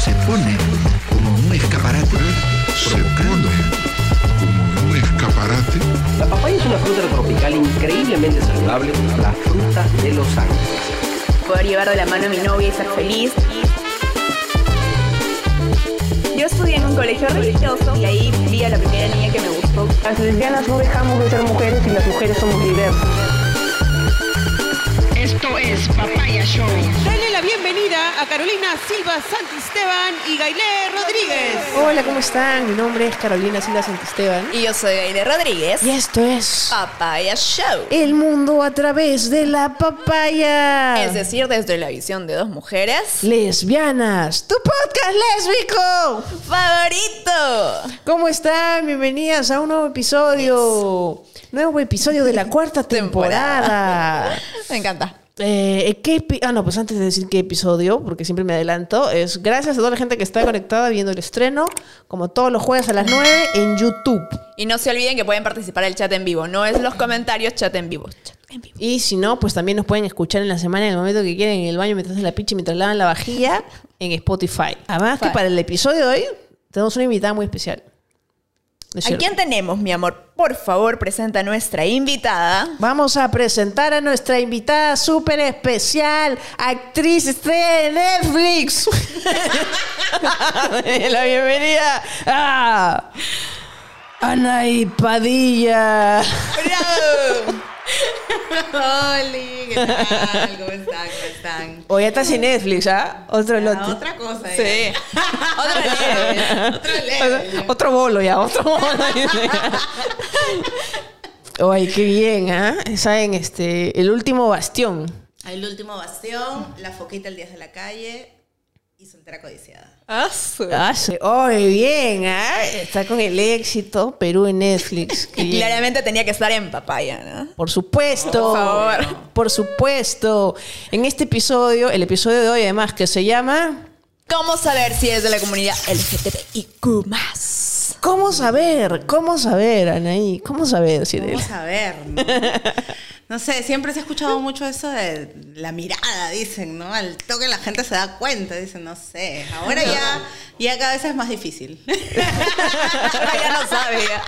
se pone como un escaparate. Se pone como un escaparate. La papaya es una fruta tropical increíblemente saludable, la fruta de los ángeles. Poder llevar de la mano a mi novia y ser feliz. Yo estudié en un colegio religioso y ahí vi a la primera niña que me gustó. Las lesbianas no dejamos de ser mujeres y las mujeres somos diversas. Esto es Papaya Show. Dale la bienvenida a Carolina Silva Santisteban y Gailé Rodríguez. Hola, ¿cómo están? Mi nombre es Carolina Silva Santisteban. Y yo soy Aile Rodríguez. Y esto es Papaya Show. El mundo a través de la papaya. Es decir, desde la visión de dos mujeres. Lesbianas, tu podcast lésbico. ¡Favorito! ¿Cómo están? Bienvenidas a un nuevo episodio. Nuevo episodio de la cuarta temporada. Me encanta. Eh, ¿qué epi- ah, no, pues antes de decir qué episodio, porque siempre me adelanto, es gracias a toda la gente que está conectada viendo el estreno, como todos los jueves a las 9 en YouTube. Y no se olviden que pueden participar el chat en vivo. No es los comentarios, chat en vivo. Chat en vivo. Y si no, pues también nos pueden escuchar en la semana, en el momento que quieran, en el baño, mientras hacen la picha, mientras lavan la vajilla, en Spotify. Además que para el episodio de hoy tenemos una invitada muy especial. ¿No es ¿A quién tenemos, mi amor? Por favor, presenta a nuestra invitada. Vamos a presentar a nuestra invitada súper especial, actriz estrella de Netflix. la bienvenida a Anaí Padilla. ¡Bravo! Hola, ¿qué tal? ¿Cómo están? ¿Cómo están? O ya estás en Netflix, ¿ah? Otro Ah, lote. otra cosa. Sí. Otra leve. Otro leve. Otro bolo ya, otro bolo. Ay, qué bien, ¿ah? Saben, este, el último bastión. El último bastión, la foquita el 10 de la calle y soltera codiciada. Ay, bien, ¿ah? Está con el éxito Perú en Netflix. Y bien. claramente tenía que estar en papaya, ¿no? Por supuesto. Por favor. Por supuesto. En este episodio, el episodio de hoy además que se llama ¿Cómo saber si eres de la comunidad LGTBIQ+. ¿Cómo saber? ¿Cómo saber, Anaí? ¿Cómo saber si eres? Vamos a ver, ¿no? No sé, siempre se ha escuchado mucho eso de la mirada, dicen, ¿no? Al toque la gente se da cuenta, dicen, no sé. Ahora ya, ya cada vez es más difícil. ya no sabe. ya.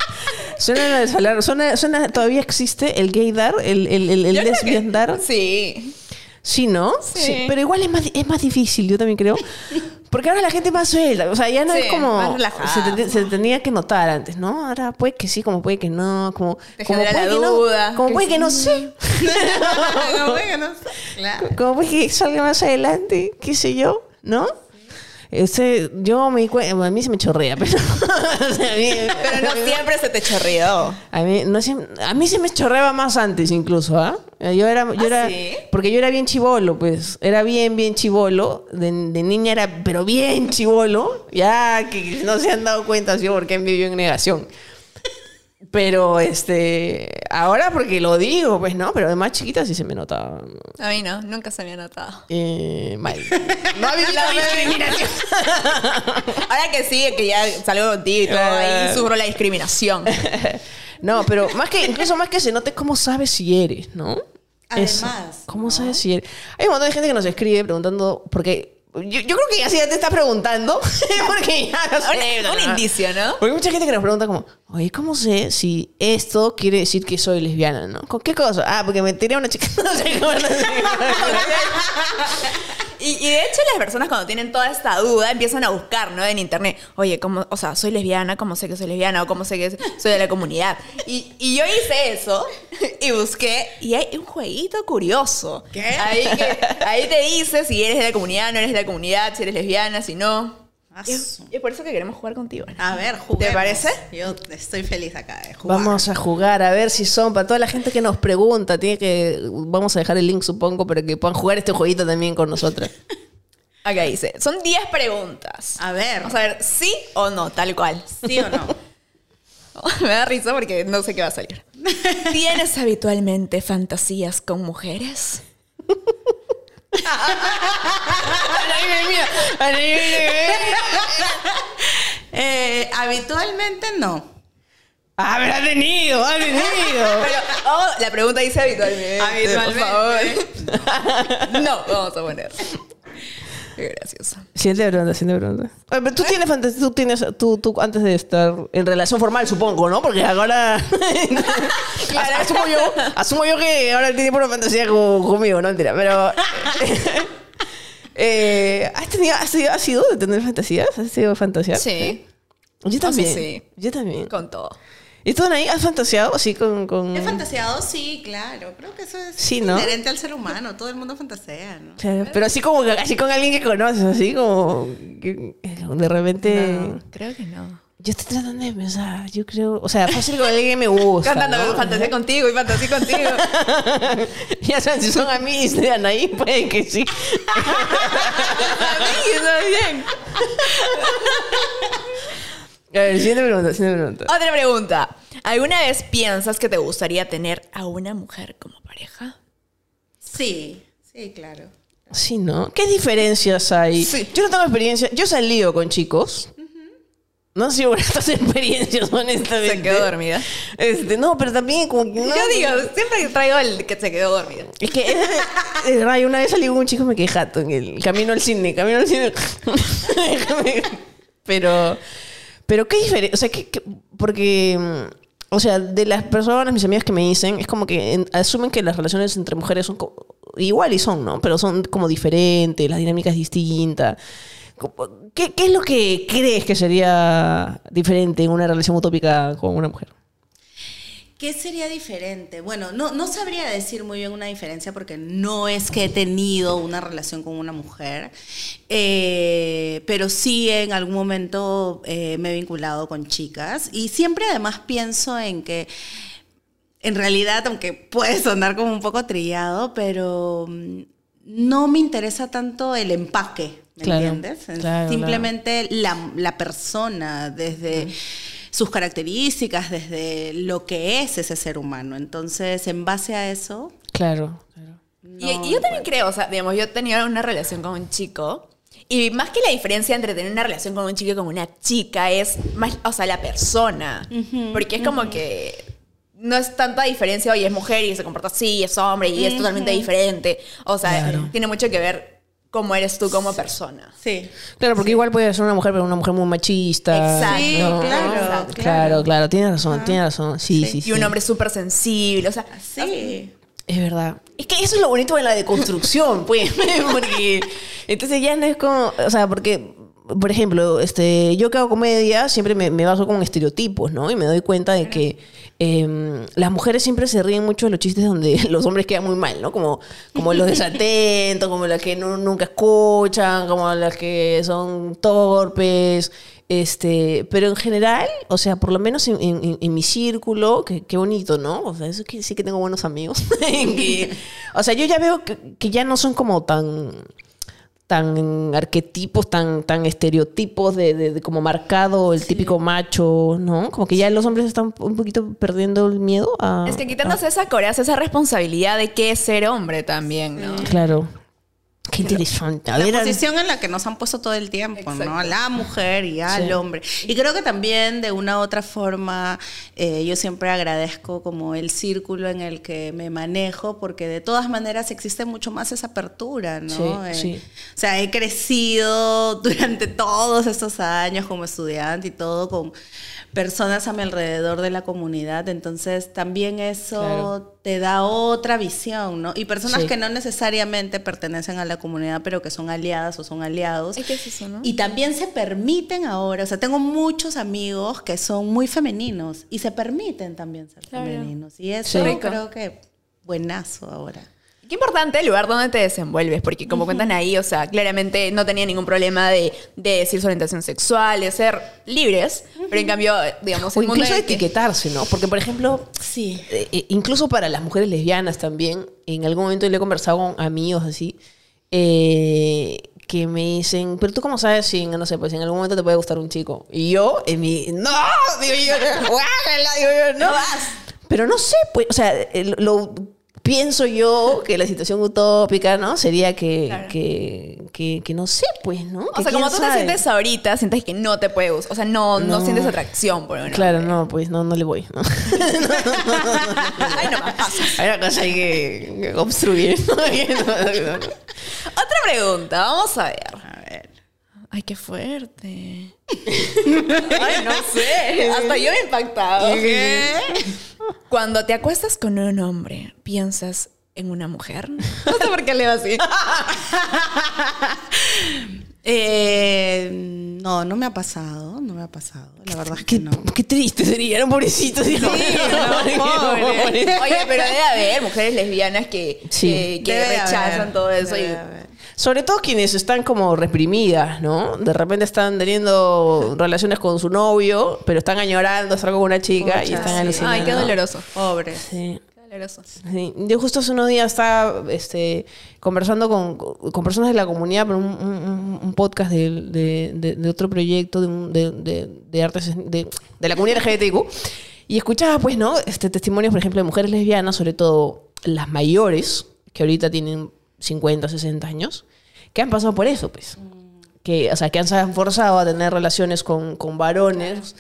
Suena suena, suena, todavía existe el gaydar, el, el, el, el que- lesbiandar. Sí. Sí, ¿no? Sí. Pero igual es más, es más difícil, yo también creo. Porque ahora la gente es más suelta. O sea, ya no Sí, es como. Se, te- se tenía que notar antes, ¿no? Ahora puede que sí, como puede que no. Como, Te como puede la que no. duda, Como que puede que no sé. No, bueno, no sé. Claro. Como puede que salga más adelante, qué sé yo, ¿no? Ese, yo me a mí se me chorrea, pero, o sea, a mí, Pero no siempre se te chorreó. a mí, no a mí se me chorreaba más antes incluso, ¿ah? Yo era, yo ¿Ah, era, sí? porque yo era bien chivolo, pues, era bien, bien chivolo, de, de niña era, pero bien chivolo, ya que no se han dado cuenta, sí, porque han vivido en negación. Pero, este, ahora porque lo digo, pues, ¿no? Pero de más chiquita sí se me notaba A mí no, nunca se me ha notado. eh, mal. No ha vivido La discriminación. Ahora que sí, que ya salgo contigo y todo, ahí sufro la discriminación. No, pero más que, incluso más que se note cómo sabes si eres, ¿no? Eso. Además, ¿Cómo ¿no? sabes si eres? Hay un montón de gente que nos escribe preguntando, porque yo, yo creo que ya sí ya te está preguntando, porque ya no sé, Un, un indicio, ¿no? Porque hay mucha gente que nos pregunta como, oye, ¿cómo sé si esto quiere decir que soy lesbiana, no? ¿Con qué cosa? Ah, porque me tiré a una chica, no sé cómo, Y, y de hecho las personas cuando tienen toda esta duda empiezan a buscar, ¿no? En internet, oye, ¿cómo, o sea, soy lesbiana, ¿cómo sé que soy lesbiana? O ¿cómo sé que soy de la comunidad? Y, y yo hice eso y busqué y hay un jueguito curioso. ¿Qué? Ahí, que- ahí te dice si eres de la comunidad, no eres de la comunidad, si eres lesbiana, si no. Y es por eso que queremos jugar contigo. A ver, juguemos. parece? Yo estoy feliz acá de jugar. Vamos a jugar a ver si son para toda la gente que nos pregunta. Tiene que vamos a dejar el link supongo para que puedan jugar este jueguito también con nosotras. Acá dice, son 10 preguntas. A ver. Vamos a ver, sí o no, tal cual. ¿Sí o no? Me da risa porque no sé qué va a salir. ¿Tienes habitualmente fantasías con mujeres? Eh, habitualmente no. Ah, pero ha tenido, ha tenido. Pero, oh, la pregunta dice habitualmente. Habitualmente. Por favor. No, vamos a poner. Qué gracioso. Siguiente pregunta, siguiente pregunta. Pero tú tienes fantasía, tú tienes, tú, tú antes de estar en relación formal, supongo, ¿no? Porque ahora... asumo, yo, asumo yo que ahora tiene pura fantasía con- conmigo, no mentira, pero... eh, ¿has, tenido, has, sido, has sido de tener fantasías? ¿Has sido fantasear? Sí, Yo también. sí. Yo también. con todo. ¿Y tú, Anaí, has fantaseado así con...? con... ¿He fantaseado? Sí, claro. Creo que eso es Sí, ¿no? inherente al ser humano. Todo el mundo fantasea, ¿no? Claro, pero así como que- así con alguien que conoces, así como que de repente... No, creo que no. Yo estoy tratando de pensar, yo creo, o sea, fácil con alguien que me gusta. Cantando ¿no? fantasía contigo y fantasía contigo. ya saben, si son amigos de Anaí, puede que sí. Amiguis, bien. A ver, siguiente pregunta, siguiente pregunta. Otra pregunta. ¿Alguna vez piensas que te gustaría tener a una mujer como pareja? Sí, sí, claro. Sí, ¿no? ¿Qué diferencias hay? Sí. Yo no tengo experiencia, yo he salido con chicos. No sé si por estas experiencias, honestamente. Se quedó dormida. Este, no, pero también como que... no- Yo digo, siempre traigo el que se quedó dormido. Es que es verdad, yo una vez salí con un chico y me quedé jato en el camino al cine, camino al cine. pero, pero qué diferencia, o sea, ¿qué- porque, mm, o sea, de las personas, mis amigas que me dicen, es como que en- asumen que las relaciones entre mujeres son igual y son, ¿no? Pero son como diferentes, la dinámica es distinta. ¿Qué, ¿Qué es lo que crees que sería diferente en una relación utópica con una mujer? ¿Qué sería diferente? Bueno, no, no sabría decir muy bien una diferencia porque no es que he tenido una relación con una mujer, eh, pero sí en algún momento eh, me he vinculado con chicas y siempre además pienso en que en realidad, aunque puede sonar como un poco trillado, pero mm, no me interesa tanto el empaque, ¿me Claro, entiendes? claro, Simplemente la, la persona, desde sus características, desde lo que es ese ser humano. Entonces, en base a eso... Claro, claro. Y, y yo también creo, o sea, digamos, yo tenía una relación con un chico. Y más que la diferencia entre tener una relación con un chico y con una chica es más, o sea, la persona. Porque es como que no es tanta diferencia, oye, es mujer y se comporta así, es hombre y es totalmente diferente. O sea, Claro. tiene mucho que ver cómo eres tú como persona. Sí. Claro, porque igual puede ser una mujer, pero una mujer muy machista. Exacto. Sí, ¿no? claro, Exacto. Claro, claro, tiene razón, tiene razón. Sí, sí, sí. Y un hombre súper sensible, o sea, Sí. Es verdad. Es que eso es lo bonito de la deconstrucción, pues. Porque entonces ya no es como. O sea, porque. Por ejemplo, este, yo que hago comedia siempre me, baso con estereotipos, ¿no? Y me doy cuenta de que em, las mujeres siempre se ríen mucho de los chistes donde los hombres quedan muy mal, ¿no? Como, como los desatentos, como las que no- nunca escuchan, como las que son torpes. Este, pero en general, o sea, por lo menos en, mi círculo, qué bonito, ¿no? O sea, eso que sí que tengo buenos amigos. o sea, yo ya veo que ya no son como tan tan arquetipos, tan, tan estereotipos de, de- de como marcado el típico macho, ¿no? Como que ya los hombres están un poquito perdiendo el miedo a... es que quitándose esa coraza, esa responsabilidad de qué es ser hombre también, ¿no? Claro. Qué interesante. A La posición en la que nos han puesto todo el tiempo, ¿no? A la mujer y al Sí. hombre. Y creo que también de una u otra forma eh, yo siempre agradezco como el círculo en el que me manejo, porque de todas maneras existe mucho más esa apertura, ¿no? Sí, Eh, sí. O sea, he crecido durante todos estos años como estudiante y todo con personas a mi alrededor de la comunidad, entonces también eso Claro. Te da otra visión, ¿no? Y personas Sí. que no necesariamente pertenecen a la comunidad, pero que son aliadas o son aliados. Es que es eso, ¿no? Y también se permiten ahora, o sea, tengo muchos amigos que son muy femeninos y se permiten también ser Claro. femeninos. Y eso Sí. Creo que buenazo ahora. Qué importante el lugar donde te desenvuelves, porque como cuentan ahí, o sea, claramente no tenía ningún problema de, de decir su orientación sexual, de ser libres, pero en cambio, digamos, o el mundo incluso que- etiquetarse, ¿no? Porque, por ejemplo, Sí. eh, eh, incluso para las mujeres lesbianas también, en algún momento le he conversado con amigos así, eh, que me dicen, pero tú cómo sabes si, no sé, pues en algún momento te puede gustar un chico. Y yo, en mi, no, digo yo, digo yo, no vas. Pero no sé, pues, o sea, lo pienso yo que la situación utópica, ¿no? Sería que, Claro. que, que, que no sé, pues, ¿no? O sea, como tú te sientes ahorita, sientes que no te puede gustar. O sea, no, no. No. sientes atracción por uno. Claro, no, pues no, no le voy, ¿no? Ay, no. Hay una cosa ahí que. ¿no? Otra pregunta, vamos a ver. Ay, qué fuerte. Ay, no sé. Hasta yo me he impactado. Cuando te acuestas con un hombre, ¿piensas en una mujer? No sé por qué leo así. Eh, no, no me ha pasado, no me ha pasado. La verdad es que no. Qué triste sería, era un pobrecito. Sí, Oye, pero debe haber mujeres lesbianas que, Sí. que, rechazan haber, todo eso. y-. Sobre todo quienes están como reprimidas, ¿no? De repente están teniendo relaciones con su novio, pero están añorando estar con una chica y están sí. alucinando. Ay, qué doloroso. Pobre. Sí. Qué doloroso. Sí. Yo justo hace unos días estaba este, conversando con, con personas de la comunidad por un, un- un podcast de, de- de- de otro proyecto de, artes de, de la comunidad LGBTQ y escuchaba pues no este testimonios por ejemplo de mujeres lesbianas sobre todo las mayores que ahorita tienen 50 60 años que han pasado por eso pues que o sea que han se han forzado a tener relaciones con, con varones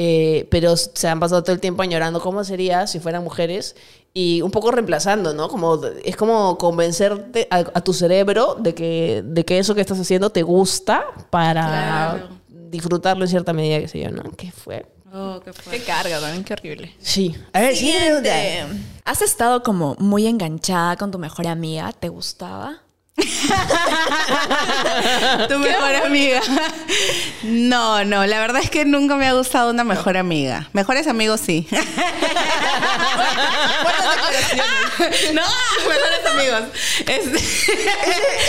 eh, pero se han pasado todo el tiempo añorando cómo sería si fueran mujeres y un poco reemplazando, ¿no? Como, es como convencerte a, a tu cerebro de que, de que eso que estás haciendo te gusta para Claro. disfrutarlo en cierta medida, qué sé yo, ¿no? ¿Qué fue? Oh, qué Qué carga también, qué horrible. Sí. A ver, siguiente pregunta. Siguiente. ¿Has estado como muy enganchada con tu mejor amiga? ¿Te gustaba? Tu mejor amiga. No, no, la verdad es que nunca me ha gustado una mejor amiga. Mejores amigos sí. no, mejores amigos. Este-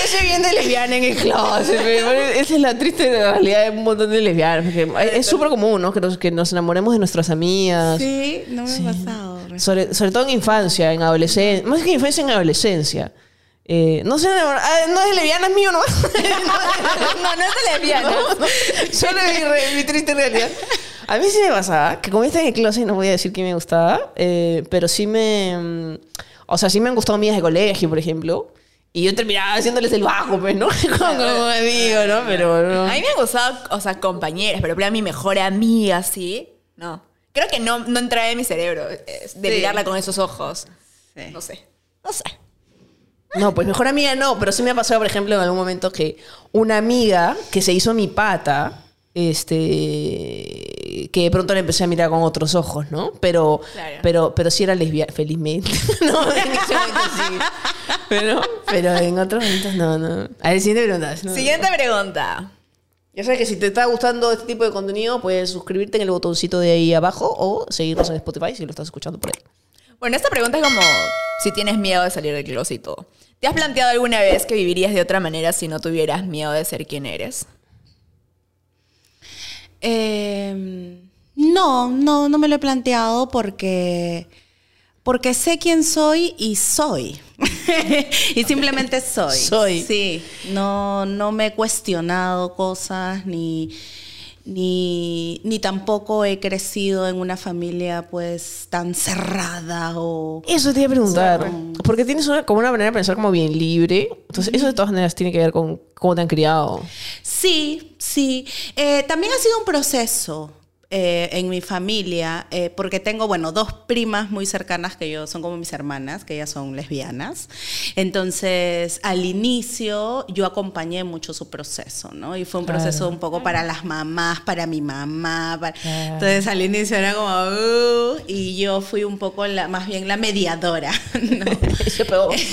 Ese, bien de lesbiana en el closet. Esa es la triste realidad de un montón de lesbianas. es súper común, ¿no? Que nos, que nos enamoremos de nuestras amigas. Sí, no me ha pasado. Sobre, sobre todo en infancia, en adolescencia. Más que en infancia, en adolescencia. Eh, no sé, ah, no es lesbiana, es mío, ¿no? No, no es de lesbiana. Solo mi, mi triste realidad. A mí sí me pasaba, que como está en el closet, no voy a decir que me gustaba, eh, pero sí me... mm, O sea, sí me han gustado amigas de colegio, por ejemplo. Y yo terminaba haciéndoles el bajo, pues, ¿no? Como, amigo, ¿no? Pero no. A mí me han gustado, o sea, compañeras, pero para mi mejor amiga, sí. No. Creo que no, no entraba en mi cerebro eh, de Sí. mirarla con esos ojos. Sí. No sé. No sé. No, pues mejor amiga no, pero sí me ha pasado, por ejemplo, en algún momento que una amiga que se hizo mi pata, este, que de pronto la empecé a mirar con otros ojos, ¿no? Pero, Claro. pero, pero sí era lesbiana, felizmente. no, en ese momento sí. Pero, pero en otros momentos no, no. A ver, siguiente pregunta. No. Siguiente pregunta. Ya sabes que si te está gustando este tipo de contenido, puedes suscribirte en el botoncito de ahí abajo o seguirnos en Spotify si lo estás escuchando por ahí. Bueno, esta pregunta es como si tienes miedo de salir del closet y todo. ¿Te has planteado alguna vez que vivirías de otra manera si no tuvieras miedo de ser quien eres? Eh, no, no, no me lo he planteado porque, porque sé quién soy y soy. y simplemente soy. Soy. Sí, no, no me he cuestionado cosas ni, ni, ni tampoco he crecido en una familia pues tan cerrada o... Eso te iba a preguntar. Porque tienes una, como una manera de pensar como bien libre. Entonces, eso de todas maneras tiene que ver con cómo te han criado. Sí, sí. Eh, también ha sido un proceso eh, en mi familia, eh, porque tengo, bueno, dos primas muy cercanas que yo son como mis hermanas, que ellas son lesbianas. Entonces, al inicio yo acompañé mucho su proceso, ¿no? Y fue un Claro. proceso un poco para las mamás, para mi mamá. para- Entonces, al inicio era como, "Uh", y yo fui un poco la, más bien la mediadora, ¿no?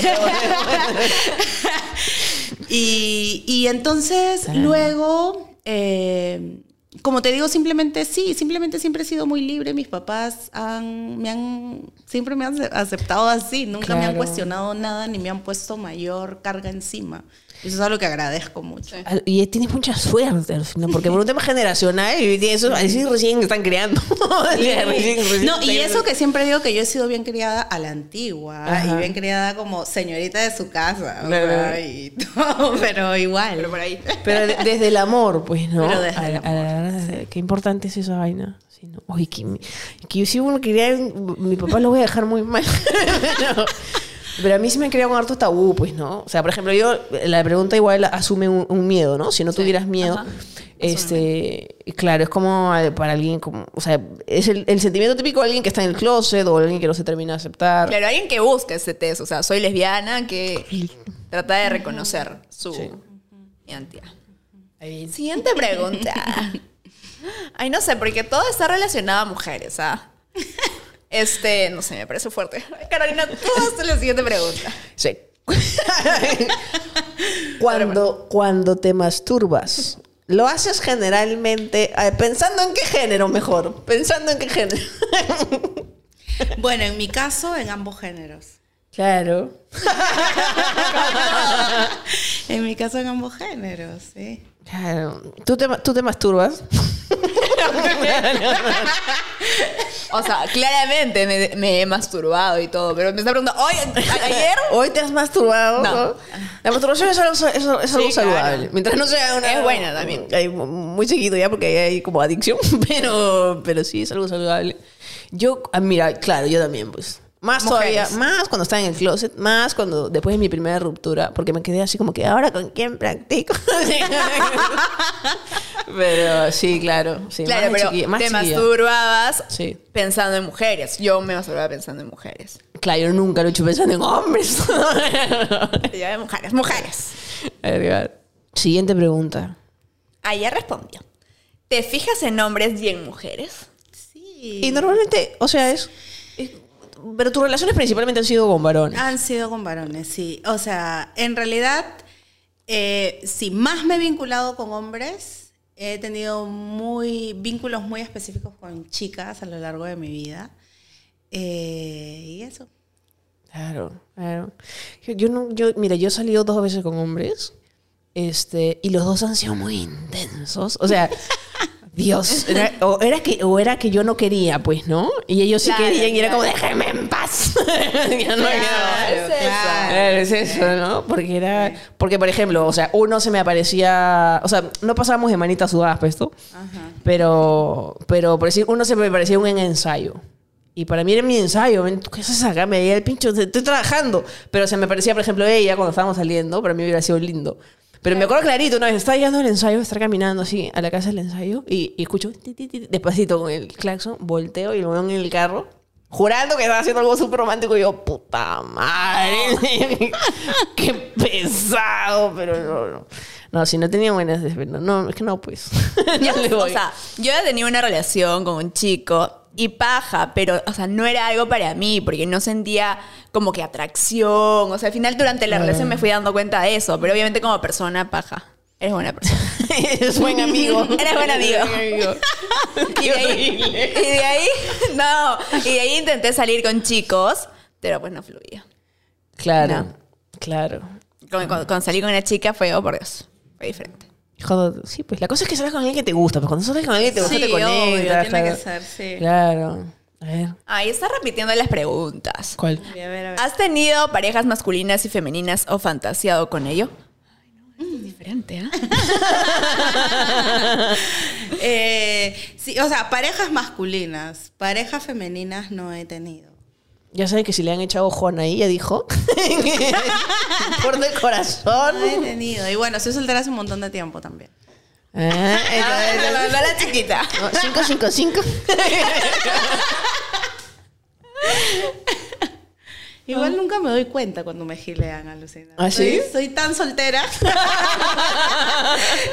Y, y entonces luego, eh, como te digo, simplemente sí, simplemente siempre he sido muy libre. Mis papás han, me han, siempre me han aceptado así, nunca me han cuestionado nada ni me han puesto mayor carga encima. Eso es algo que agradezco mucho. Y tienes mucha suerte, al final, porque por un tema generacional, y eso, así recién están creando. Recién- recién No, y eso que siempre digo que yo he sido bien criada a la antigua Ajá. y bien criada como señorita de su casa, o Claro. sea, y todo, pero igual. Pero por ahí. Pero de- desde el amor, pues, ¿no? Pero desde A- el a la- a- qué importante es esa vaina. Sí, ¿no? Oye, que, mi- que yo si uno quería, mi papá lo voy a dejar muy mal. No. Pero a mí sí me han criado con harto tabú, pues, ¿no? O sea, por ejemplo, yo, la pregunta igual asume un, un miedo, ¿no? Si no tuvieras miedo, Ajá. este, claro, es como eh, para alguien, como, o sea, es el, el sentimiento típico de alguien que está en el closet o alguien que no se termina de aceptar. Claro, alguien que busca ese test. O sea, soy lesbiana, que trata de reconocer su Sí. identidad. Siguiente pregunta. Ay, no sé, porque todo está relacionado a mujeres, ¿ah? Este, no sé, me parece fuerte. Carolina, tú haces la siguiente pregunta. Sí. cuando, cuando te masturbas, ¿lo haces generalmente pensando en qué género mejor? Pensando en qué género. Bueno, en mi caso, en ambos géneros. claro. En mi caso, en ambos géneros, sí. Claro. ¿Tú te, tú te masturbas? O sea, claramente me, me he masturbado y todo, pero me está preguntando, ¿a- ayer ¿Hoy te has masturbado? No. La masturbación es algo, es algo- es algo Sí, saludable. claro. Mientras no sea una... Es buena también. Hay muy seguido ya porque hay como adicción, pero, pero sí es algo saludable. Yo, ah, mira, claro, yo también, pues. Más Mujeres. todavía, más cuando estaba en el closet, más cuando después de mi primera ruptura, porque me quedé así como que ahora con quién practico. pero sí, claro, sí, Claro, más pero chiquilla, más te chiquilla. masturbabas Sí. pensando en mujeres. Yo me masturbaba pensando en mujeres. Claro, yo nunca lo he hecho pensando en hombres. Ya de mujeres, mujeres. Siguiente pregunta. Ayer respondió. ¿Te fijas en hombres y en mujeres? Sí. Y normalmente, o sea, es, es- Pero tus relaciones principalmente han sido con varones. Han sido con varones, sí. O sea, en realidad, eh, si más me he vinculado con hombres, he tenido muy vínculos muy específicos con chicas a lo largo de mi vida. Eh, y eso. Claro, claro. Yo, yo no, yo, mira, yo he salido dos veces con hombres. Este, y los dos han sido muy intensos. O sea, Dios, era, o, era que, o era que yo no quería, pues, ¿no? Y ellos sí Claro, querían y era claro. como, déjenme en paz. Ya no Claro, era- es eso. Claro, es eso, ¿no? Porque era. Porque, por ejemplo, o sea, uno se me aparecía. O sea, no pasábamos de manitas sudadas, pues esto. Pero, pero, por decir, uno se me parecía un ensayo. Y para mí era mi ensayo. ven, ¿tú ¿Qué haces acá? Me veía el pincho. Estoy trabajando. Pero se me parecía, por ejemplo, ella cuando estábamos saliendo. Para mí hubiera sido lindo. Pero me acuerdo clarito, una vez estaba llegando al ensayo, estar caminando así a la casa del ensayo y, y escucho ti, ti, ti, despacito con el claxon, volteo y lo veo en el carro, jurando que estaba haciendo algo súper romántico. Y yo, puta madre, qué pesado, pero no, no. No, si no tenía buenas, no, no, es que no, pues. No le o sea, yo ya tenía una relación con un chico y paja, pero, o sea, no era algo para mí porque no sentía como que atracción. O sea, al final durante la relación me fui dando cuenta de eso, pero obviamente como persona, paja. Eres buena persona. Eres buen amigo. Eres buen amigo. Y de, ahí, y de ahí, no, y de ahí intenté salir con chicos, pero pues no fluía. Claro, No. claro. Cuando, cuando- cuando salí con una chica fue, oh por Dios, fue diferente. Cuando- sí, pues la cosa es que salgas con alguien que te gusta, pues cuando sales con alguien que te gusta Sí, te conectas. obvio, tiene claro. que ser, sí. Claro. A ver, Ahí está repitiendo las preguntas. ¿cuál? A ver, a ver. ¿Has tenido parejas masculinas y femeninas o fantaseado con ello? Ay, no, es diferente, ¿ah? Eh, sí, o sea, parejas masculinas, parejas femeninas no he tenido. Ya saben que si le han echado ojo a Anaí, ya dijo. Por del corazón. No. Y bueno, soy soltera hace un montón de tiempo también. Ah, entonces- la, la, la chiquita. no, Igual nunca me doy cuenta cuando me gilean, alucina. ¿Ah, sí? Soy, soy tan soltera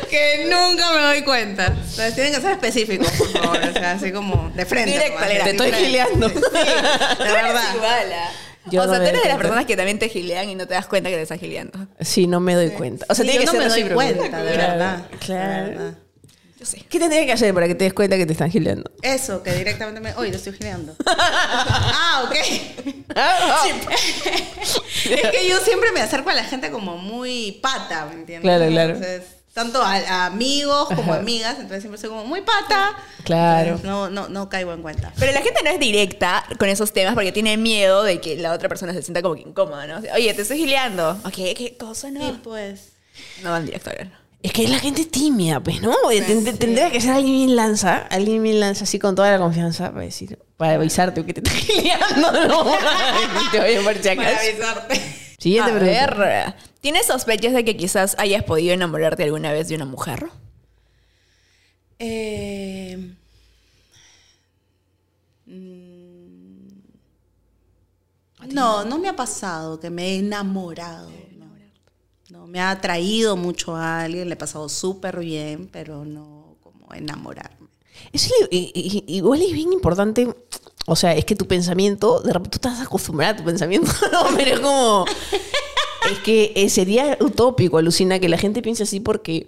que nunca me doy cuenta. Entonces tienen que ser específicos, por favor. O sea, así como de frente. Directo. Te estoy frente. gileando. Sí, de verdad. Igual, ¿ah? Yo o no sea, me tú eres de las personas que también te gilean y no te das cuenta que te están gileando. Sí, no me doy cuenta. O sea, Sí, tiene yo que no ser me doy cuenta, de Claro, verdad. de Claro. verdad. Yo sí. ¿Qué tendría que hacer para que te des cuenta que te están gileando? Eso, que directamente me... Oye, lo estoy gileando. ah, ok. es que yo siempre me acerco a la gente como muy pata, ¿me entiendes? Claro, claro. Entonces, tanto a, a amigos como amigas, entonces siempre soy como muy pata. Claro. Entonces, no, no, no caigo en cuenta. Pero la gente no es directa con esos temas porque tiene miedo de que la otra persona se sienta como que incómoda, ¿no? O sea, Oye, te estoy gileando. Ok, ¿qué cosa no? Y pues... No van directo a ver. Es que la gente es tímida, pues, ¿no? Ten- ten- Tendría que ser alguien bien lanza, alguien bien lanza así con toda la confianza para decir, para avisarte que te está gileando, ¿no? te voy a por si Para avisarte. Siguiente a pregunta. ver, ¿tienes sospechas de que quizás hayas podido enamorarte alguna vez de una mujer? Eh, mm, no, no me ha pasado que me he enamorado. No. Me ha atraído mucho a alguien, le he pasado súper bien, pero no como enamorarme. Es i- i- i- igual es bien importante. O sea, es que tu pensamiento, de repente tú estás acostumbrada a tu pensamiento, no, pero es como. Es que eh, sería utópico, alucina, que la gente piense así porque.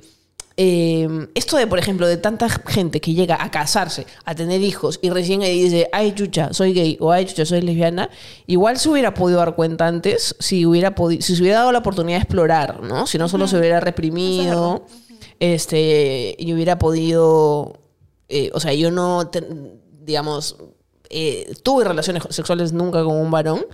Eh, esto de, por ejemplo, de tanta gente que llega a casarse, a tener hijos y recién ahí dice, ay chucha, soy gay o ay chucha, soy lesbiana, igual se hubiera podido dar cuenta antes si hubiera podido, si se hubiera dado la oportunidad de explorar, ¿no? Si no solo se hubiera reprimido, este, y hubiera podido eh, o sea, yo no, te- digamos, eh, tuve relaciones sexuales nunca con un varón,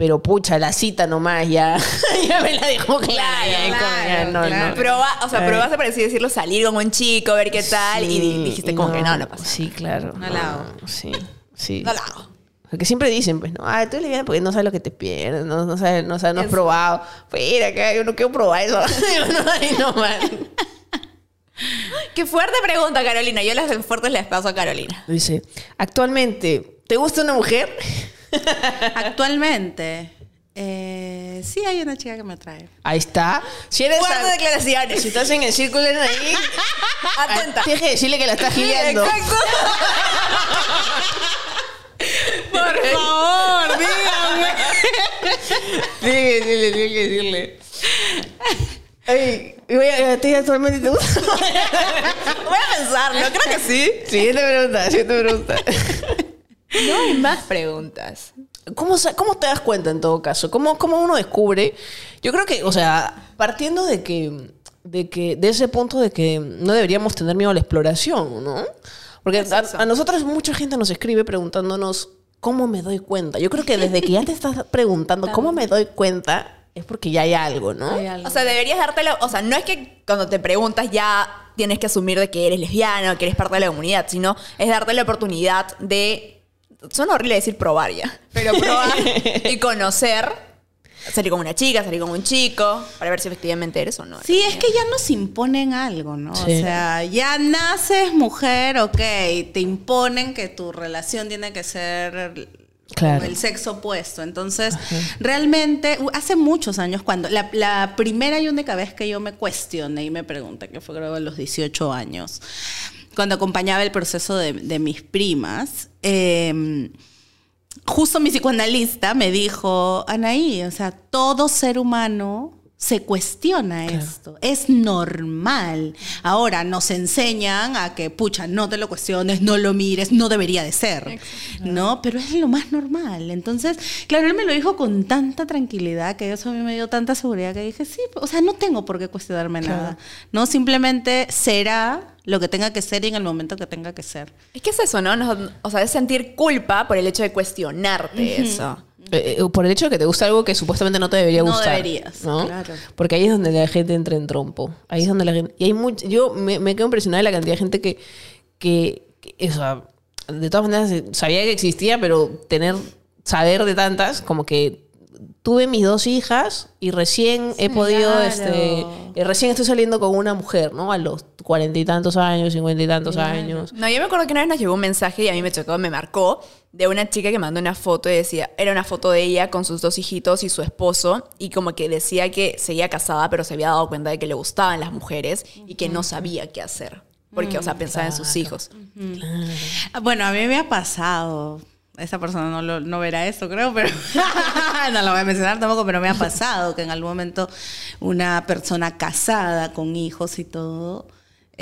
pero pucha, la cita nomás ya, ya me la dejó clara. ya, Claro, como, ya, no, no. Proba- o sea, probaste, por así decirlo, salir con un chico, ver qué tal, y dijiste como que no, no pasa. Sí, claro. No la hago. Sí, sí. No la hago. Porque siempre dicen, pues, no, ah, tú eres lesbiana porque no sabes lo que te pierdes, no, no sabes, no, sabes, no has Eso. probado. Mira, acá yo no quiero probar eso. no, ay, no, man. Qué fuerte pregunta, Carolina. Yo las fuertes les paso a Carolina. Dice, actualmente, ¿te gusta una mujer? Actualmente, eh, sí hay una chica que me atrae. Ahí está. Si eres Fuertes declaraciones. Si estás en el círculo de ahí, Atenta. tienes que decirle que la estás gileando. Exacto. Por favor, dígame. Tienes que decirle, tienes que decirle. Ay, voy a, ¿a ti actualmente te gusta? Voy a pensarlo. Creo que sí. Siguiente pregunta, siguiente pregunta. No hay más preguntas. ¿Cómo, ¿Cómo te das cuenta en todo caso? ¿Cómo, ¿Cómo uno descubre? Yo creo que, o sea, partiendo de que, de que, de ese punto de que no deberíamos tener miedo a la exploración, ¿no? Porque a, a nosotros mucha gente nos escribe preguntándonos cómo me doy cuenta. Yo creo que desde que ya te estás preguntando cómo me doy cuenta es porque ya hay algo, ¿no? Hay algo. O sea, deberías dártelo. O sea, no es que cuando te preguntas ya tienes que asumir de que eres lesbiana o que eres parte de la comunidad, sino es darte la oportunidad de. Suena horrible decir probar ya, pero probar y conocer. Salir con una chica, salir con un chico, para ver si efectivamente eres o no. Sí, es que ya nos imponen algo, ¿no? Sí. O sea, ya naces mujer, ok, te imponen que tu relación tiene que ser Claro. el sexo opuesto. Entonces, realmente, hace muchos años, cuando la, la primera y única vez que yo me cuestioné y me pregunté, que fue creo a los 18 años, cuando acompañaba el proceso de, de mis primas, eh, justo mi psicoanalista me dijo, Anaí, o sea, todo ser humano se cuestiona esto. Es normal. Ahora nos enseñan a que, pucha, no te lo cuestiones, no lo mires, no debería de ser. ¿No? Pero es lo más normal. Entonces, claro, él me lo dijo con tanta tranquilidad que eso a mí me dio tanta seguridad que dije, sí, o sea, no tengo por qué cuestionarme nada. No, simplemente será lo que tenga que ser y en el momento que tenga que ser. Es que es eso, ¿no? Nos- o sea, es sentir culpa por el hecho de cuestionarte eso. Eh, eh, por el hecho de que te gusta algo que supuestamente no te debería No gustar. deberías, ¿no? claro. Porque ahí es donde la gente entra en trompo. Ahí es donde la gente. Y hay much- yo me, me quedo impresionada de la cantidad de gente que. que, que, o sea, de todas maneras eh, sabía que existía, pero tener. saber de tantas, como que. Tuve mis dos hijas y recién he podido, claro. este, eh, recién estoy saliendo con una mujer, ¿no? A los cuarenta y tantos años, cincuenta y tantos años. No, yo me acuerdo que una vez nos llegó un mensaje y a mí me chocó, me marcó, de una chica que mandó una foto y decía, era una foto de ella con sus dos hijitos y su esposo, y como que decía que seguía casada, pero se había dado cuenta de que le gustaban las mujeres y que no sabía qué hacer. Porque, o sea, pensaba en sus hijos. Ah, Bueno, a mí me ha pasado. Esa persona no, lo- no verá esto, creo, pero no lo voy a mencionar tampoco, pero me ha pasado que en algún momento una persona casada con hijos y todo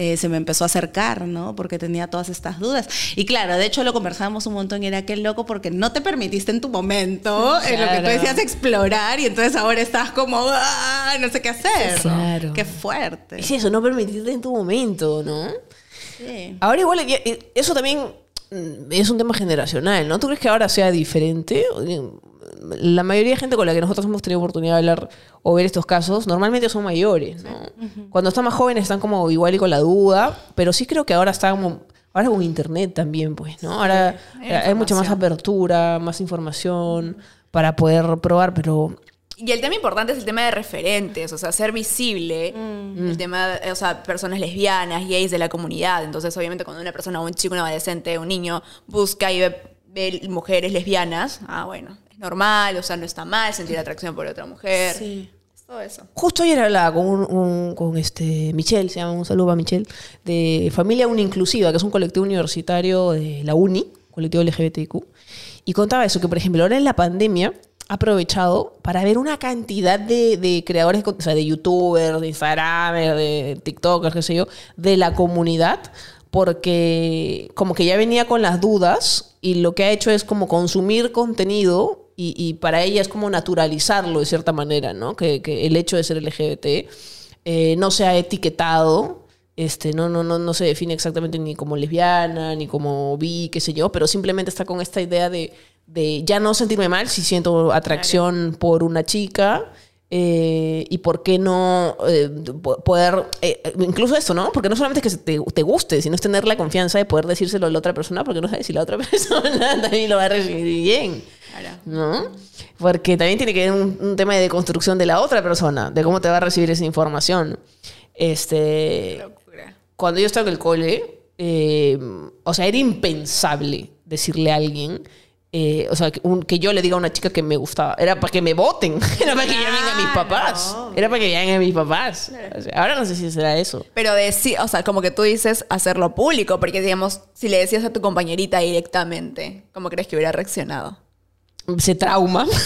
eh, se me empezó a acercar, ¿no? Porque tenía todas estas dudas. Y claro, de hecho lo conversábamos un montón y era qué loco porque no te permitiste en tu momento, en lo que tú decías, explorar y entonces ahora estás como, "Ah, no sé qué hacer. Claro. Qué fuerte. Es eso, no permitirte en tu momento, ¿no? Sí. Ahora igual, eso también es un tema generacional, ¿no? ¿Tú crees que ahora sea diferente? La mayoría de gente con la que nosotros hemos tenido oportunidad de hablar o ver estos casos, normalmente son mayores, ¿no? Cuando están más jóvenes están como igual y con la duda, pero sí creo que ahora está como... Ahora con internet también, pues, ¿no? Ahora hay eh, hay mucha más apertura, más información para poder probar, pero Y el tema importante es el tema de referentes, o sea, ser visible, el tema, de, o sea, personas lesbianas, gays de la comunidad. Entonces, obviamente, cuando una persona, un chico, un adolescente, un niño, busca y ve, ve mujeres lesbianas, ah, bueno, es normal, o sea, no está mal sentir atracción por otra mujer. Sí. Todo eso. Justo ayer hablaba con, un, un- con este Michelle, se llama un saludo a Michelle, de Familia Uninclusiva, que es un colectivo universitario de la UNI, colectivo LGBTIQ, y contaba eso, que por ejemplo ahora en la pandemia aprovechado para ver una cantidad de, de creadores, o sea, de youtubers, de instagramers, de tiktokers, qué sé yo, de la comunidad, porque como que ya venía con las dudas y lo que ha hecho es como consumir contenido y, y para ella es como naturalizarlo de cierta manera, ¿no? Que, que el hecho de ser LGBT eh, no se ha etiquetado, este, no, no, no, no se define exactamente ni como lesbiana, ni como bi, qué sé yo, pero simplemente está con esta idea de, de ya no sentirme mal si siento atracción por una chica. eh, y por qué no eh, po- poder, eh, incluso esto, ¿no? Porque no solamente es que te, te guste, sino es tener la confianza de poder decírselo a la otra persona, porque no sabes si la otra persona también lo va a recibir bien. ¿no? Porque también tiene que ver un, un tema de deconstrucción de la otra persona, de cómo te va a recibir esa información. Este, Locura. cuando yo estaba en el cole, eh, o sea, era impensable decirle a alguien, eh, o sea, que, un- que yo le diga a una chica que me gustaba. Era para que me voten, era para que llamen a mis papás. Era para que llamen a mis papás. O sea, ahora no sé si será eso. Pero decir, o sea, como que tú dices hacerlo público, porque digamos, si le decías a tu compañerita directamente, ¿cómo crees que hubiera reaccionado? se trauma.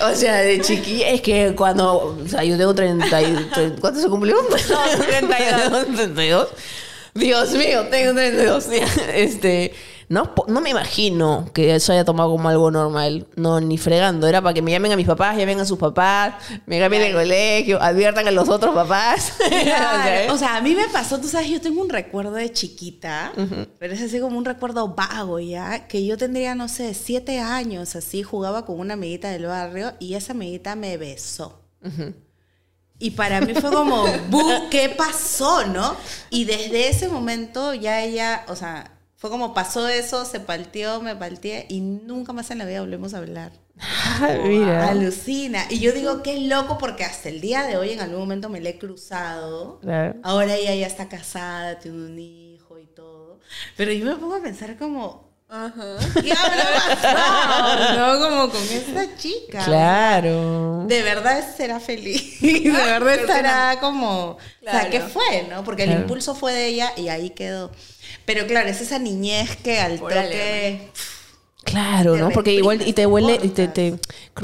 o sea, de chiquilla, es que cuando, o sea, yo tengo 30 y, ¿cuánto se cumplió? 32. 32. Dios mío, tengo 32. Este, no, no me imagino que eso haya tomado como algo normal. No, ni fregando. Era para que me llamen a mis papás, llamen a sus papás, me cambien de colegio, adviertan a los otros papás. O sea, Claro. O sea, a mí me pasó, tú sabes, yo tengo un recuerdo de chiquita, pero es así como un recuerdo vago ya, que yo tendría, no sé, siete años, así, jugaba con una amiguita del barrio y esa amiguita me besó. Y para mí fue como, "Bu, ¿qué pasó, no? Y desde ese momento ya ella, o sea, fue como pasó eso, se palteó, me palteé y nunca más en la vida volvemos a hablar. Ah, mira. Alucina. Y yo digo que es loco porque hasta el día de hoy en algún momento me le he cruzado. Claro. Ahora ella ya está casada, tiene un hijo y todo. Pero yo me pongo a pensar como, ¿qué habrá pasado? ¿No? Como con esta chica. Claro. De verdad será feliz. De verdad estará como... O sea, ¿qué Claro. fue, no? Porque el Claro. impulso fue de ella y ahí quedó. Pero claro, es esa niñez que al toque... Claro, ¿no? Porque igual y te huele y te, te,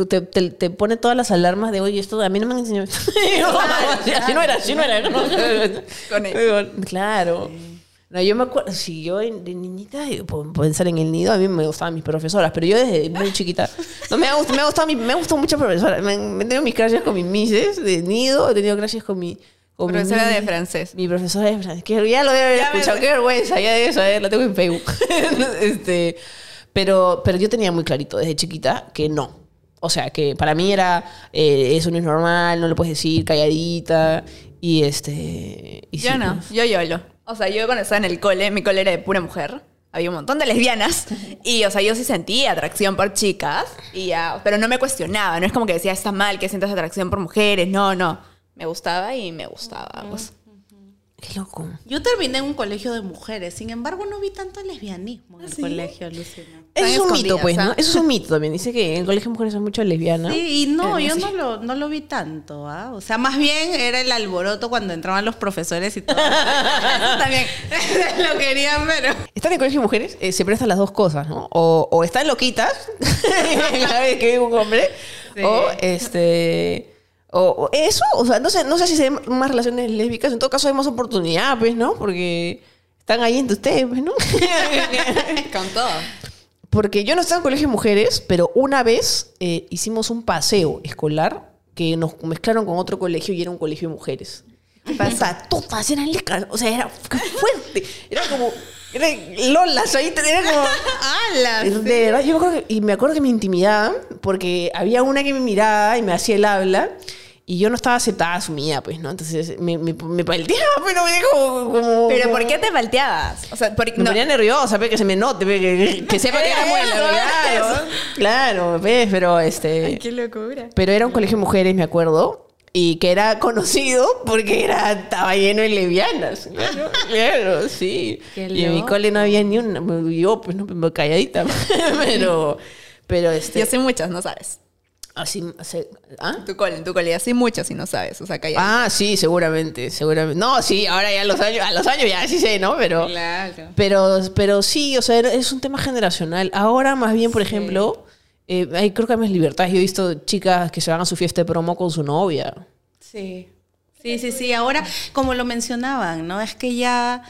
te, te- te pone todas las alarmas de, oye, esto a mí no me han enseñado. así no era, así no era. ¿no? Con él. Claro. No, yo me acuerdo, si yo de niñita, yo puedo pensar en el nido, a mí me gustaban mis profesoras, pero yo desde muy chiquita, no me ha gustado, me ha gustado, mi- me ha gustado mucho profesora. Me, me he tenido mis crashes con mis mises de nido, he tenido crashes con mi... Con mi Profesora de mis- francés. mi profesora de francés, que ya lo debe haber Ya me- escuchado, qué vergüenza, ya debe saber, lo tengo en Facebook. este, pero, pero yo tenía muy clarito desde chiquita que no. O sea, que para mí era, eh, eso no es normal, no lo puedes decir, calladita. Y este... y Yo sí, no, pues. yo YOLO. O sea, yo cuando estaba en el cole, mi cole era de pura mujer. Había un montón de lesbianas. Y, o sea, yo sí sentía atracción por chicas. Y ya, pero no me cuestionaba. No es como que decía, está mal que sientas atracción por mujeres. No, no. Me gustaba y me gustaba. pues. Qué loco. Yo terminé en un colegio de mujeres, sin embargo no vi tanto lesbianismo en ¿Ah, el colegio, Lucina. Eso es un mito, pues, ¿no? ¿ah? Eso es un mito también. Dice que en el colegio de mujeres son mucho lesbianas. Sí, y no, Pero yo sí. no lo, no lo vi tanto, ¿ah? O sea, más bien era el alboroto cuando entraban los profesores y todo. También lo querían ver. Estar en el colegio de mujeres eh, se prestan las dos cosas, ¿no? O, o están loquitas, cada vez que hay un hombre, Sí. o este. O, o eso, o sea, no sé, no sé si se ven más relaciones lésbicas, en todo caso hay más oportunidad, pues, ¿no? Porque están ahí entre ustedes, pues, ¿no? Con todo. Porque yo no estaba en colegio de mujeres, pero una vez eh, hicimos un paseo escolar que nos mezclaron con otro colegio y era un colegio de mujeres. O sea, todas eran lescas. O sea, era fuerte. Era como. Era lolas ahí. Era como. ¡Hala! De verdad, yo me acuerdo que, y me acuerdo que me intimidaban porque había una que me miraba y me hacía el habla y yo no estaba aceptada, asumida, pues, ¿no? Entonces me, me, me palteaba, pero me como, como- Pero ¿por qué te falteabas? O sea, porque me no, ponía nerviosa, pe, que se me note, pe, que, que sepa que era buena. Claro, claro, pe, pero este. qué locura. Pero era un colegio de mujeres, me acuerdo. Y que era conocido porque era, estaba lleno de lesbianas. Claro, claro, sí. Y en mi cole no había ni una. Yo, pues, no, calladita. pero, pero este. Yo sé muchas, no sabes. Así, ¿ah? En tu cole, en tu cole. Así mucho si no sabes. O sea, calla. Ah, sí, seguramente, seguramente. No, sí, ahora ya a los años, a los años ya sí sé, ¿no? Pero, Claro. pero, pero sí, o sea, es un tema generacional. Ahora más bien, por ejemplo, eh, hay, creo que hay más libertad. Yo he visto chicas que se van a su fiesta de promo con su novia. Sí. Sí, sí, sí. Ahora, como lo mencionaban, ¿no? Es que ya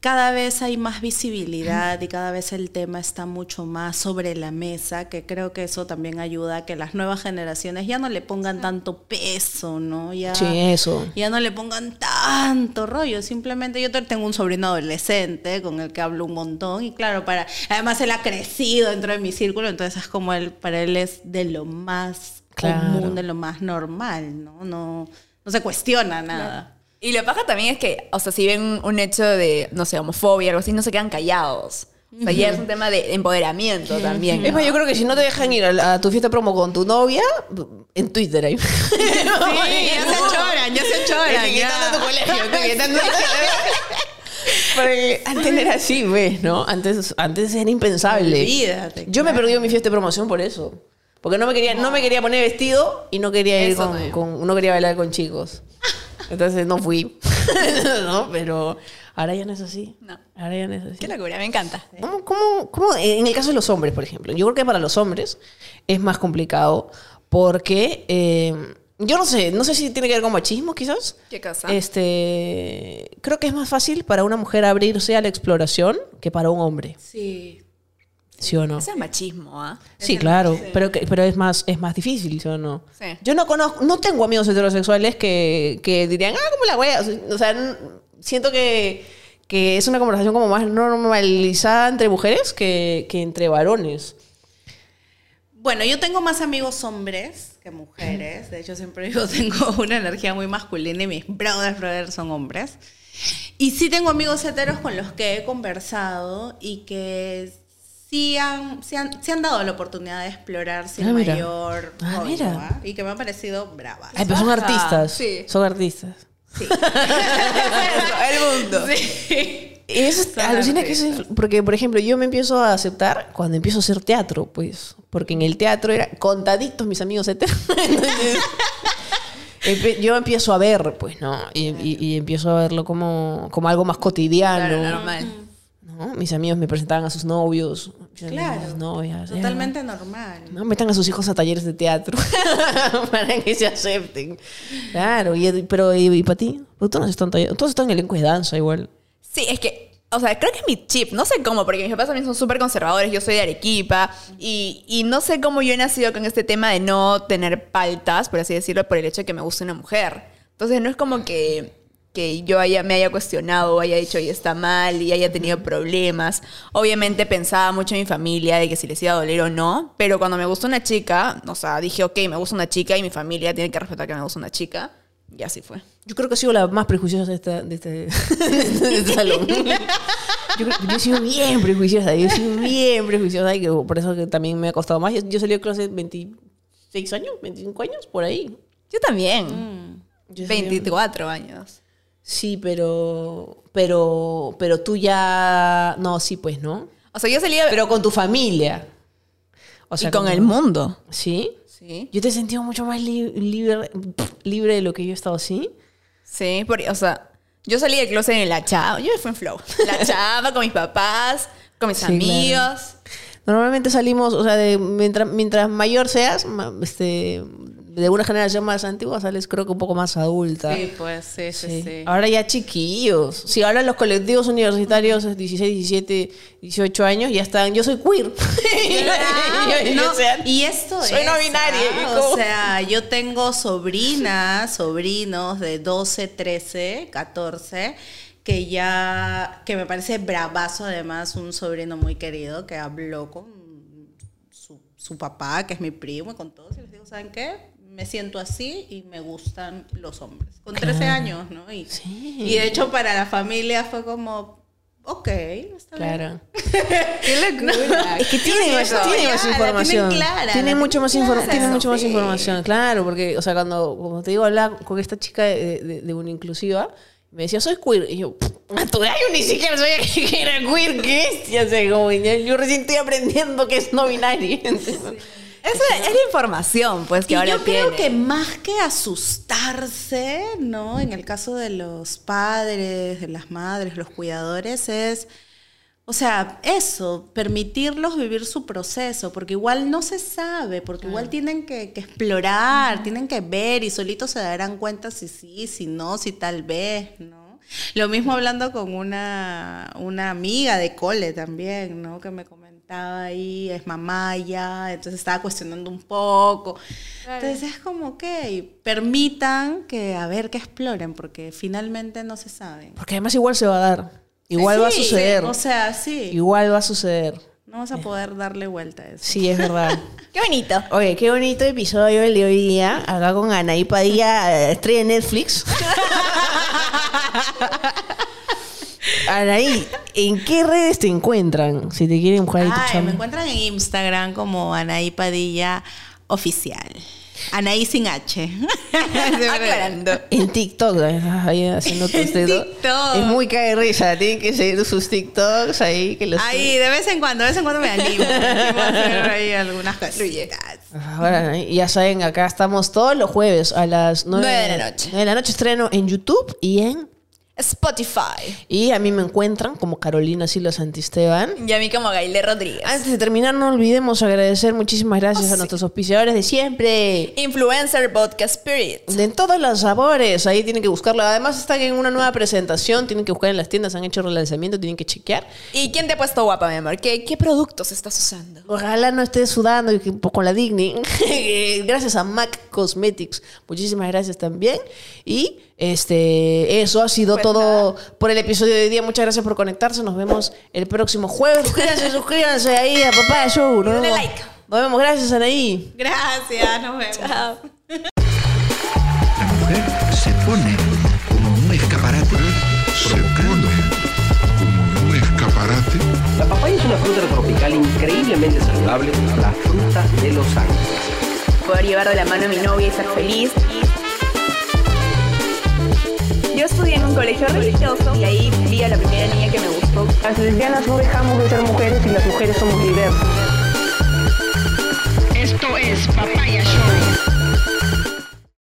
cada vez hay más visibilidad y cada vez el tema está mucho más sobre la mesa, que creo que eso también ayuda a que las nuevas generaciones ya no le pongan tanto peso, ¿no? Ya, Sí, eso. ya no le pongan tanto rollo. Simplemente yo te- tengo un sobrino adolescente con el que hablo un montón y claro, para además él ha crecido dentro de mi círculo, entonces es como él, para él es de lo más Claro. común, de lo más normal, ¿no? No, no se cuestiona nada. Y lo paja también es que, o sea, si ven un hecho de, no sé, homofobia o algo así, no se quedan callados. O sea, ya es un tema de empoderamiento también. Es más, yo creo que si no te dejan ir a, tu fiesta promo con tu novia, en Twitter ahí. Sí, ya se choran, ya se choran. Etiquetando tu colegio, etiquetando tu Porque antes era así, ¿ves? ¿No? Antes, antes era impensable. Olvídate, Yo me perdí mi fiesta de promoción por eso. Porque no me quería, no me quería poner vestido y no quería ir con- no quería bailar con chicos. Entonces no fui. ¿No? Pero ahora ya no es así. No. Ahora ya no es así. Qué locura, me encanta. ¿Cómo, cómo- cómo- en el caso de los hombres, por ejemplo? Yo creo que para los hombres es más complicado porque eh, yo no sé, no sé si tiene que ver con machismo, quizás. ¿Qué cosa? Este, creo que es más fácil para una mujer abrirse a la exploración que para un hombre, Sí. ¿Sí o no? Es el machismo, ¿ah? Sí, claro, pero, pero es más es más difícil, ¿sí o no? Sí. Yo no conozco, no tengo amigos heterosexuales que, que dirían, ah, como la wea. O sea, siento que, que es una conversación como más normalizada entre mujeres que, que entre varones. Bueno, yo tengo más amigos hombres que mujeres. De hecho, siempre digo, tengo una energía muy masculina y mis brothers, brothers son hombres. Y sí tengo amigos heteros con los que he conversado y que sí han, sí han, sí han dado la oportunidad de explorar sin Ah, mira. mayor Ah, mira. ¿ah? Y que me han parecido bravas. Ay, pero son Ajá, artistas. sí. Son artistas. el mundo. Y eso Son alucina que eso es- porque, por ejemplo, yo me empiezo a aceptar cuando empiezo a hacer teatro, pues. Porque en el teatro era contaditos mis amigos empe- yo empiezo a ver, pues, ¿no? Y, y- y empiezo a verlo como, como algo más cotidiano. Claro, normal. ¿No? Mis amigos me presentaban a sus novios, a Claro. sus novias. era- Totalmente normal. ¿no? Metan a sus hijos a talleres de teatro para que se acepten. Claro, y, pero ¿y, para ti? Porque Tú no tú has estado en elenco de danza igual. Sí, es que, o sea, creo que es mi chip. No sé cómo, porque mis papás también son súper conservadores. Yo soy de Arequipa. Y, y no sé cómo yo he nacido con este tema de no tener paltas, por así decirlo, por el hecho de que me guste una mujer. Entonces, no es como que, que yo haya, me haya cuestionado o haya dicho, y está mal, y haya tenido problemas. Obviamente pensaba mucho en mi familia, de que si les iba a doler o no. Pero cuando me gusta una chica, o sea, dije, ok, me gusta una chica y mi familia tiene que respetar que me gusta una chica. Y así fue. Yo creo que he sido la más prejuiciosa de, esta, de, este, de este salón. Yo, creo- yo he sido bien prejuiciosa, yo he sido bien prejuiciosa y que por eso que también me ha costado más. Yo, yo salí de clase 26 años, 25 años, por ahí. Yo también. Yo salí- 24 años. Sí, pero, pero, pero tú ya, no, sí, pues, ¿no? O sea, yo salía Pero con tu familia. O y con como- el mundo. ¿Sí? Sí. Yo te he sentido mucho más li- libre, libre de lo que yo he estado así. Sí, porque, o sea, yo salí del closet en la chava. Yo fui en flow. La chava con mis papás, con mis Sí, amigos. Normalmente salimos, o sea, de, mientras, mientras mayor seas, este, de una generación más antigua, sales creo que un poco más adulta. Sí, pues sí, sí, Sí. sí. Ahora ya chiquillos. Si ahora los colectivos universitarios, 16, 17, 18 años, ya están. Yo soy queer. Claro, no, o sea, y esto soy es, no binaria, ah. O sea, yo tengo sobrinas, sobrinos de 12, 13, 14, que ya, que me parece bravazo además, un sobrino muy querido que habló con su, su papá, que es mi primo, y con todos, y les digo, ¿saben qué? Me siento así y me gustan los hombres. Con 13 años, ¿no? Y, Sí. y de hecho para la familia fue como, ok, está bien. Claro. ¡Qué locura! Es que tiene, más, eso, tiene ya, más información. tienen clara, tiene mucho más, infor- tiene mucho más Sí. información, claro, porque, o sea, cuando, como te digo, hablaba con esta chica de, de, de una inclusiva, me decía, soy queer. Y yo, natural, yo ni siquiera sabía que era queer, ¿qué es? Ya sé, como, yo recién estoy aprendiendo que es no binario. Entonces, Esa es la información, pues, que y ahora yo creo tiene. que más que asustarse, ¿no? En el caso de los padres, de las madres, los cuidadores, es, o sea, eso, permitirlos vivir su proceso, porque igual no se sabe, porque igual tienen que, que explorar, tienen que ver y solitos se darán cuenta si sí, si no, si tal vez, ¿no? Lo mismo hablando con una, una amiga de cole también, ¿no? Que me comentaba ahí, es mamá ya, entonces estaba cuestionando un poco. Entonces es como que permitan que, a ver, que exploren, porque finalmente no se saben. Porque además igual se va a dar. Igual va a Sí, suceder. O sea, sí. Igual va a suceder. No vas a poder darle vuelta a eso. Sí, es verdad. Qué bonito. Oye, qué bonito episodio el de hoy día. Acá con Anaí Padilla, eh, estrella de Netflix. Anaí, ¿en qué redes te encuentran? Si te quieren buscar ahí tu Ay, chamba. me encuentran en Instagram como Anaí Padilla Oficial. Anaí sin H. Aclarando. En TikTok, ahí haciendo tus En dedos. TikTok. Es muy cae de risa. Tienen que seguir sus TikToks ahí. Que los Ahí, de vez en cuando, de vez en cuando me animo. me animo a hacer ahí algunas cositas. Ahora, ya saben, acá estamos todos los jueves a las 9 Nueve de la noche. 9 de la noche estreno en YouTube y en... Spotify. Y a mí me encuentran como Carolina Silva Santisteban. Y a mí como Gaile Rodríguez. Antes de terminar, no olvidemos agradecer muchísimas gracias a nuestros auspiciadores de siempre. Influencer Vodka Spirit. De todos los sabores, ahí tienen que buscarlo. Además, están en una nueva presentación, tienen que buscar en las tiendas, han hecho relanzamiento, tienen que chequear. ¿Y quién te ha puesto guapa, mi amor? ¿Qué, qué productos estás usando? Ojalá no estés sudando y con la Digni. gracias a MAC Cosmetics. Muchísimas gracias también. Y este eso ha sido Pues todo por el episodio de hoy día. Muchas gracias por conectarse. Nos vemos el próximo jueves. Suscríbanse, suscríbanse ahí a Papá Show. Nos vemos. like. Nos vemos. Gracias, Anaí. Gracias, nos vemos. Chao. La mujer se pone como un escaparate, provocando como un escaparate La papaya es una fruta tropical increíblemente saludable, la fruta de los ángeles. Poder llevar de la mano a mi novia y ser feliz. Yo estudié en un colegio religioso y ahí vi a la primera niña que me gustó. Las lesbianas no dejamos de ser mujeres y las mujeres somos diversas. Esto es Papaya